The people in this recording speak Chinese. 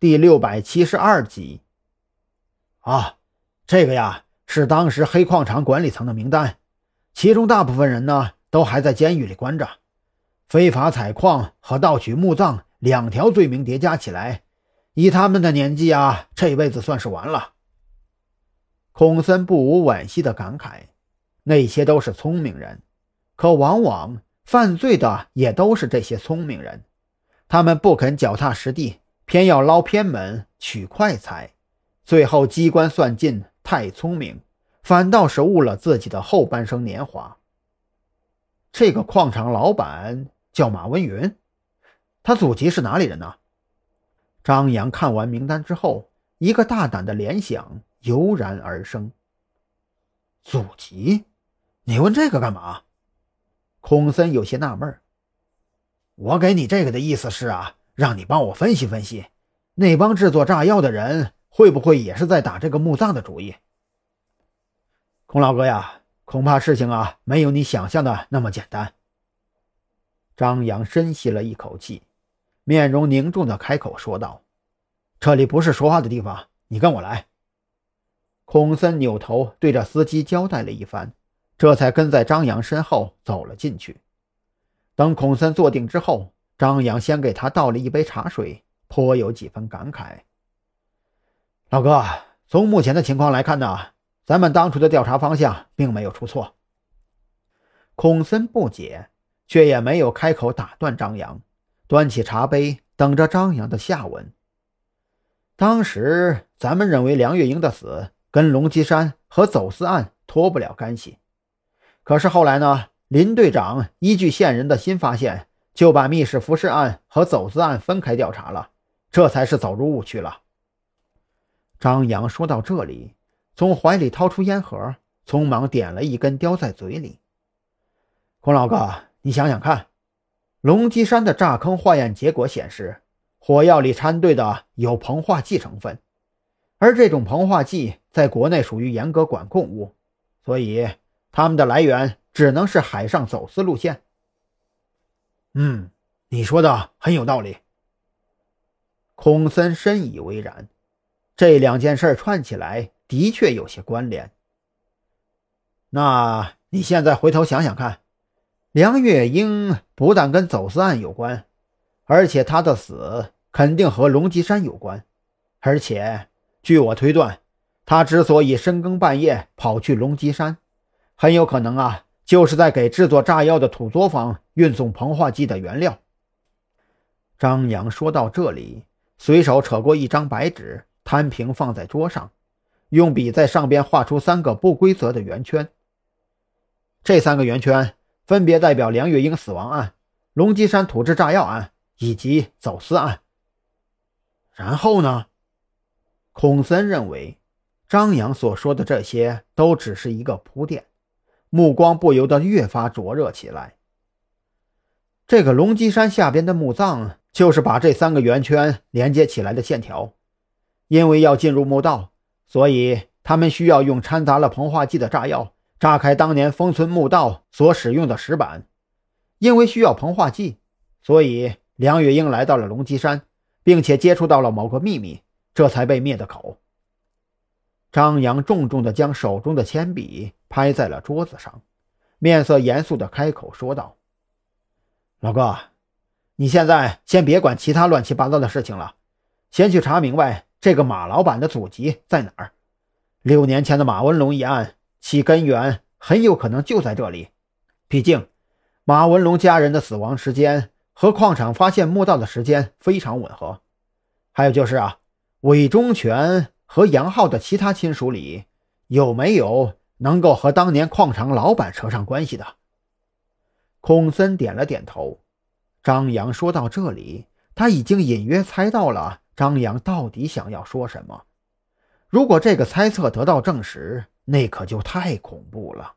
第六百七十二集。啊，这个呀是当时黑矿场管理层的名单，其中大部分人呢都还在监狱里关着，非法采矿和盗取墓葬两条罪名叠加起来，以他们的年纪啊，这辈子算是完了。孔森不无惋惜的感慨，那些都是聪明人，可往往犯罪的也都是这些聪明人，他们不肯脚踏实地，偏要捞偏门取快财。最后机关算尽，太聪明，反倒是误了自己的后半生年华。这个矿场老板叫马文云，他祖籍是哪里人呢？张扬看完名单之后，一个大胆的联想油然而生。祖籍？你问这个干嘛？孔森有些纳闷。我给你这个的意思是啊，让你帮我分析分析，那帮制作炸药的人。会不会也是在打这个墓葬的主意？孔老哥呀，恐怕事情啊没有你想象的那么简单。张扬深吸了一口气，面容凝重的开口说道：“这里不是说话的地方，你跟我来。”孔森扭头对着司机交代了一番，这才跟在张扬身后走了进去。等孔森坐定之后，张扬先给他倒了一杯茶水，颇有几分感慨。老哥，从目前的情况来看呢，咱们当初的调查方向并没有出错。孔森不解，却也没有开口打断张扬，端起茶杯等着张扬的下文。当时咱们认为梁月英的死跟龙脊山和走私案脱不了干系，可是后来呢，林队长依据线人的新发现，就把密室服尸案和走私案分开调查了，这才是走入误区了。张扬说到这里，从怀里掏出烟盒，匆忙点了一根，叼在嘴里。孔老哥，你想想看，龙脊山的炸坑化验结果显示，火药里掺兑的有硼化剂成分，而这种硼化剂在国内属于严格管控物，所以它们的来源只能是海上走私路线。嗯，你说的很有道理。孔森深以为然。这两件事串起来的确有些关联。那你现在回头想想看，梁月英不但跟走私案有关，而且她的死肯定和龙脊山有关。而且据我推断，她之所以深更半夜跑去龙脊山，很有可能啊，就是在给制作炸药的土作坊运送膨化剂的原料。张扬说到这里，随手扯过一张白纸。摊平放在桌上，用笔在上边画出三个不规则的圆圈。这三个圆圈分别代表梁月英死亡案、龙脊山土制炸药案以及走私案。然后呢？孔森认为，张扬所说的这些都只是一个铺垫，目光不由得越发灼热起来。这个龙脊山下边的墓葬，就是把这三个圆圈连接起来的线条。因为要进入墓道，所以他们需要用掺杂了膨化剂的炸药炸开当年封存墓道所使用的石板。因为需要膨化剂，所以梁月英来到了龙脊山，并且接触到了某个秘密，这才被灭的口。张扬重重地将手中的铅笔拍在了桌子上，面色严肃地开口说道：“老哥，你现在先别管其他乱七八糟的事情了，先去查明白。”这个马老板的祖籍在哪儿？六年前的马文龙一案，其根源很有可能就在这里。毕竟，马文龙家人的死亡时间和矿场发现墓道的时间非常吻合。还有就是啊，韦忠全和杨浩的其他亲属里，有没有能够和当年矿场老板扯上关系的？孔森点了点头。张扬说到这里，他已经隐约猜到了。张扬到底想要说什么？如果这个猜测得到证实，那可就太恐怖了。